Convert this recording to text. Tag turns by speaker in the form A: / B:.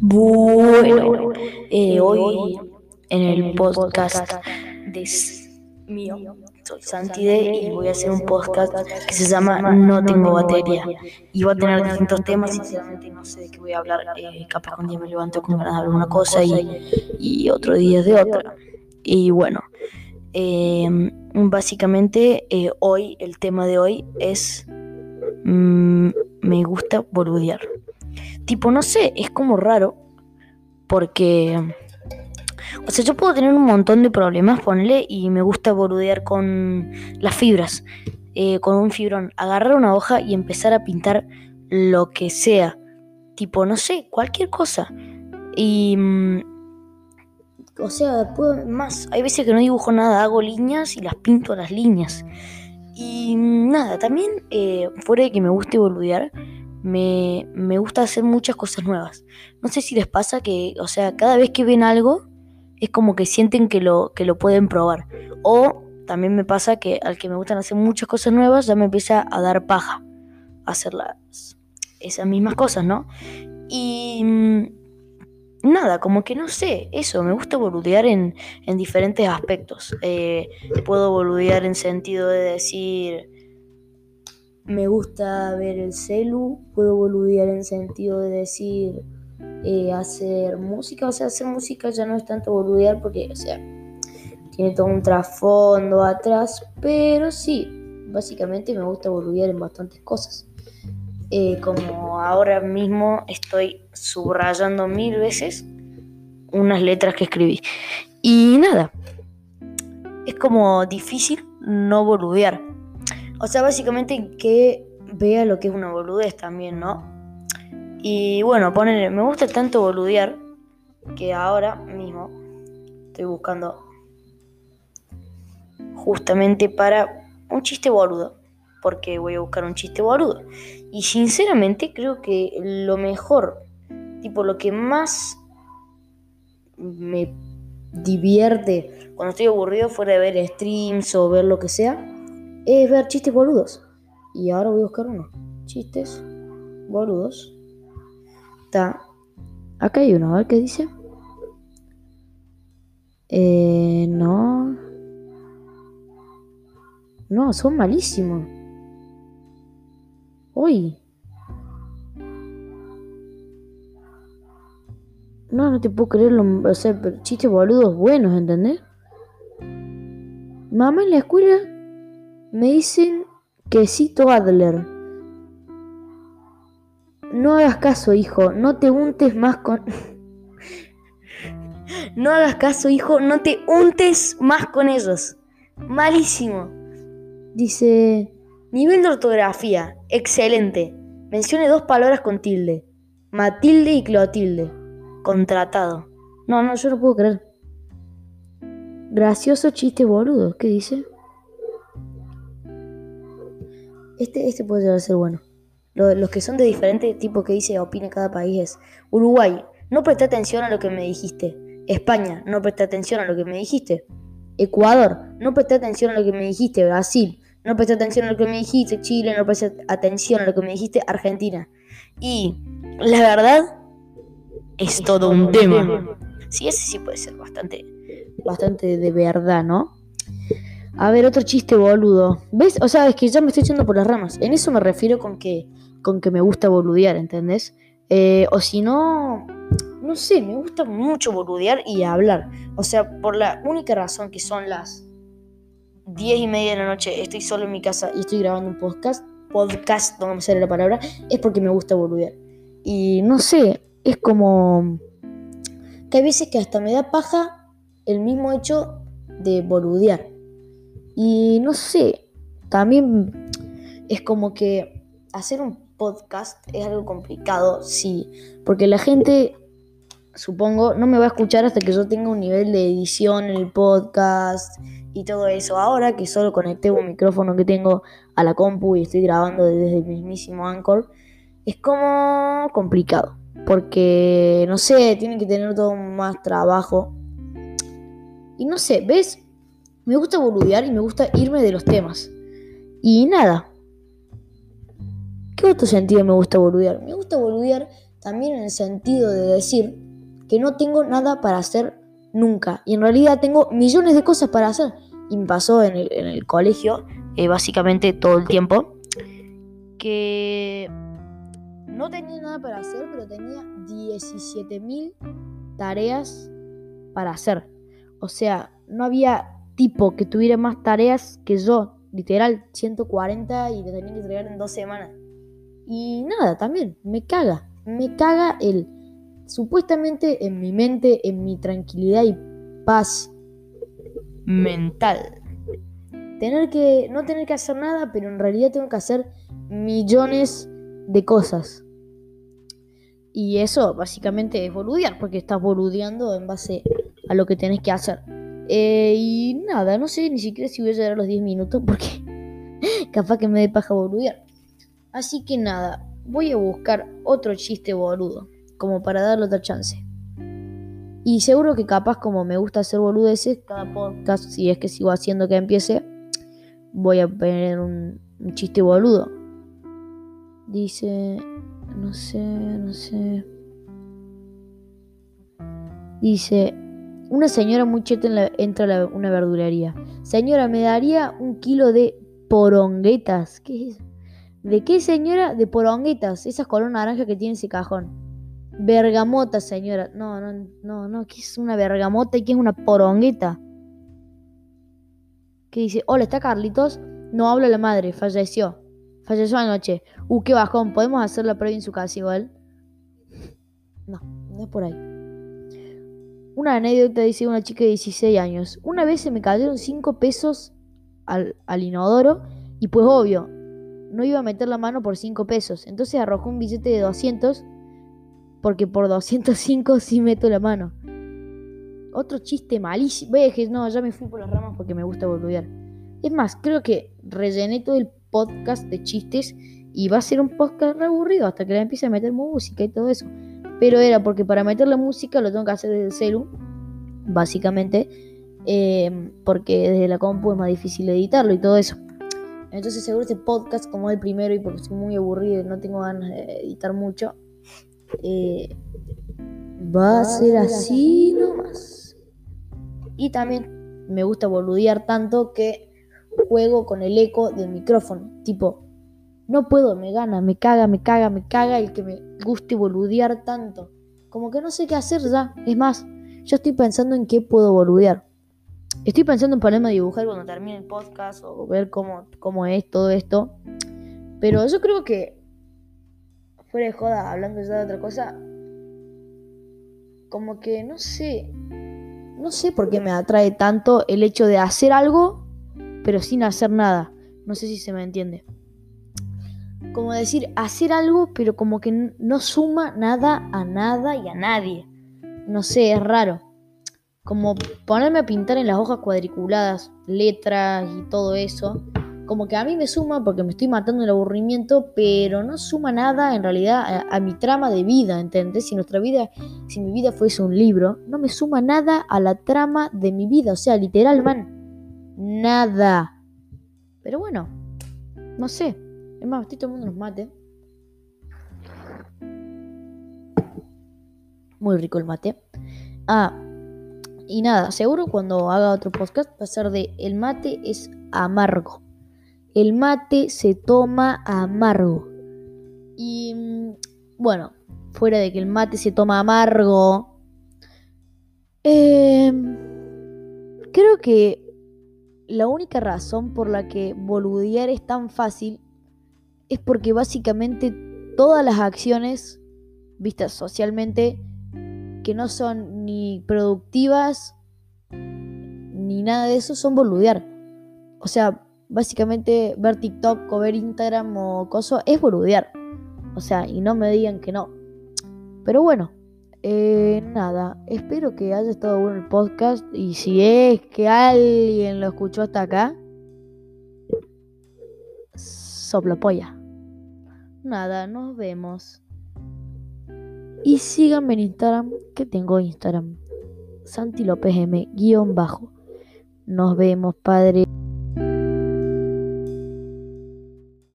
A: Bueno, eh, hoy en el podcast de mío, soy Santide y voy a hacer un podcast que se llama No tengo batería. Y va a tener distintos temas, sinceramente no sé de qué voy a hablar. Eh, capaz que un día me levanto con ganas de hablar una cosa y, y otro día de otra. Y bueno, eh, básicamente eh, hoy, el tema de hoy es mm, me gusta boludear. Tipo, no sé, es como raro porque... O sea, yo puedo tener un montón de problemas, ponle, y me gusta boludear con las fibras, eh, con un fibrón. Agarrar una hoja y empezar a pintar lo que sea. Tipo, no sé, cualquier cosa. Y... Mm, o sea, puedo más. Hay veces que no dibujo nada, hago líneas y las pinto a las líneas. Y nada, también eh, fuera de que me guste boludear, me, me, gusta hacer muchas cosas nuevas. No sé si les pasa que, o sea, cada vez que ven algo, es como que sienten que lo, que lo pueden probar. O también me pasa que al que me gustan hacer muchas cosas nuevas, ya me empieza a dar paja hacer las, esas mismas cosas, ¿no? Y mm, nada, como que no sé, eso, me gusta boludear en, en diferentes aspectos. Eh, puedo boludear en sentido de decir me gusta ver el celu, puedo boludear en sentido de decir eh, hacer música, o sea, hacer música ya no es tanto boludear porque, o sea, tiene todo un trasfondo atrás, pero sí, básicamente me gusta boludear en bastantes cosas. Eh, como ahora mismo estoy subrayando mil veces unas letras que escribí. Y nada, es como difícil no boludear. O sea, básicamente que vea lo que es una boludez también, ¿no? Y bueno, poner, me gusta tanto boludear que ahora mismo estoy buscando justamente para un chiste boludo. Porque voy a buscar un chiste boludo. Y sinceramente creo que lo mejor, tipo lo que más me divierte cuando estoy aburrido fuera de ver streams o ver lo que sea, es ver chistes boludos. Y ahora voy a buscar uno. Chistes boludos. Está. Acá hay uno, a ver qué dice. Eh, no. No, son malísimos. Uy. No, no te puedo creerlo. O sea, chistes boludos buenos, ¿entendés? Mamá en la escuela me dicen quesito Adler. No hagas caso, hijo, no te untes más con... no hagas caso, hijo, no te untes más con ellos. Malísimo. Dice, nivel de ortografía, excelente. Mencione dos palabras con tilde. Matilde y Clotilde. Contratado. No, no, yo no puedo creer. Gracioso chiste boludo, ¿qué dice? Este, este puede llegar a ser bueno. los que son de diferente tipo que dice opina cada país es Uruguay, no presté atención a lo que me dijiste. España, no presté atención a lo que me dijiste. Ecuador, no presté atención a lo que me dijiste. Brasil, no presté atención a lo que me dijiste. Chile, no presté atención a lo que me dijiste. Argentina. Y la verdad, es, todo un tema. Sí, ese sí puede ser bastante, bastante de verdad, ¿no? A ver, otro chiste boludo. ¿Ves? O sea, es que ya me estoy echando por las ramas. En eso me refiero con que, con que me gusta boludear, ¿entendés? Eh, o si no, no sé, me gusta mucho boludear y hablar. O sea, por la única razón que son las diez y media de la noche, estoy solo en mi casa y estoy grabando un podcast, podcast, no me sale la palabra, es porque me gusta boludear. Y no sé, es como que hay veces que hasta me da paja el mismo hecho de boludear. Y no sé, también es como que hacer un podcast es algo complicado, sí, porque la gente, supongo, no me va a escuchar hasta que yo tenga un nivel de edición en el podcast y todo eso. Ahora que solo conecté un micrófono que tengo a la compu y estoy grabando desde el mismísimo Anchor, es como complicado, porque no sé, tiene que tener todo más trabajo. Y no sé, ¿ves? Me gusta boludear y me gusta irme de los temas. Y nada. ¿Qué otro sentido me gusta boludear? Me gusta boludear también en el sentido de decir que no tengo nada para hacer nunca. Y en realidad tengo millones de cosas para hacer. Y me pasó en el, colegio, eh, básicamente todo el tiempo, que no tenía nada para hacer, pero tenía 17.000 tareas para hacer. O sea, no había tipo que tuviera más tareas que yo. Literal, 140 y le tenía que entregar en dos semanas. Y nada, también, me caga. Me caga el supuestamente en mi mente, en mi tranquilidad y paz mental. Tener que, no tener que hacer nada, pero en realidad tengo que hacer millones de cosas. Y eso básicamente es boludear, porque estás boludeando en base a lo que tenés que hacer. Eh, y nada, no sé ni siquiera si voy a llegar a los 10 minutos, porque capaz que me dé paja boludear. Así que nada, voy a buscar otro chiste boludo como para darle otra chance. Y seguro que capaz como me gusta hacer boludeces, cada podcast, si es que sigo haciendo que empiece, voy a poner un, chiste boludo. Dice, no sé, no sé. Dice, una señora muy cheta entra a una verdulería. Señora, ¿me daría un kilo de poronguetas? ¿Qué es eso? ¿De qué señora? De poronguetas, esas color naranja que tiene ese cajón. Bergamota, señora. No, no, no, no, ¿qué es una bergamota y qué es una porongueta? ¿Qué dice? Hola, ¿está Carlitos? No habla la madre, falleció. Falleció anoche. Uh, qué bajón. ¿Podemos hacer la prueba en su casa igual? No, no es por ahí. Una anécdota dice una chica de 16 años. Una vez se me cayeron 5 pesos al, inodoro y pues obvio, no iba a meter la mano por 5 pesos. Entonces arrojó un billete de 200 porque por 205 sí meto la mano. Otro chiste malísimo. A no, ya me fui por las ramas porque me gusta boludear. Es más, creo que rellené todo el podcast de chistes y va a ser un podcast re aburrido hasta que le empiece a meter música y todo eso. Pero era porque para meter la música lo tengo que hacer desde el celu, básicamente, eh, porque desde la compu es más difícil editarlo y todo eso. Entonces seguro este podcast, como el primero y porque estoy muy aburrido y no tengo ganas de editar mucho, eh, va a ser así nomás. Y también me gusta boludear tanto que juego con el eco del micrófono. Tipo, no puedo, me gana, me caga, me caga, me caga el que me guste boludear tanto. Como que no sé qué hacer ya. Es más, yo estoy pensando en qué puedo boludear. Estoy pensando en ponerme a dibujar cuando termine el podcast o ver cómo, cómo es todo esto. Pero yo creo que fuera de joda, hablando ya de otra cosa, como que no sé, no sé por qué me atrae tanto el hecho de hacer algo, pero sin hacer nada. No sé si se me entiende. Como decir, hacer algo, pero como que no suma nada a nada y a nadie. No sé, es raro. Como ponerme a pintar en las hojas cuadriculadas, letras y todo eso como que a mí me suma porque me estoy matando el aburrimiento, pero no suma nada en realidad a, mi trama de vida, ¿entendés? Si nuestra vida, si mi vida fuese un libro, no me suma nada a la trama de mi vida, o sea, literal, man, nada. Pero bueno, no sé. Más, estoy tomando unos mate. Muy rico el mate. Ah, y nada, seguro cuando haga otro podcast ser de el mate es amargo el mate se toma amargo. Y mm, bueno, fuera de que el mate se toma amargo, em, creo que la única razón por la que boludear es tan fácil es porque básicamente todas las acciones vistas socialmente que no son ni productivas ni nada de eso son boludear. O sea, básicamente ver TikTok o ver Instagram o cosas es boludear. O sea, y no me digan que no. Pero bueno, eh, nada, espero que haya estado bueno el podcast y si es que alguien lo escuchó hasta acá, sopla polla. Nada, nos vemos. Y síganme en Instagram, que tengo Instagram. Santi López M, guion bajo. Nos vemos, padre.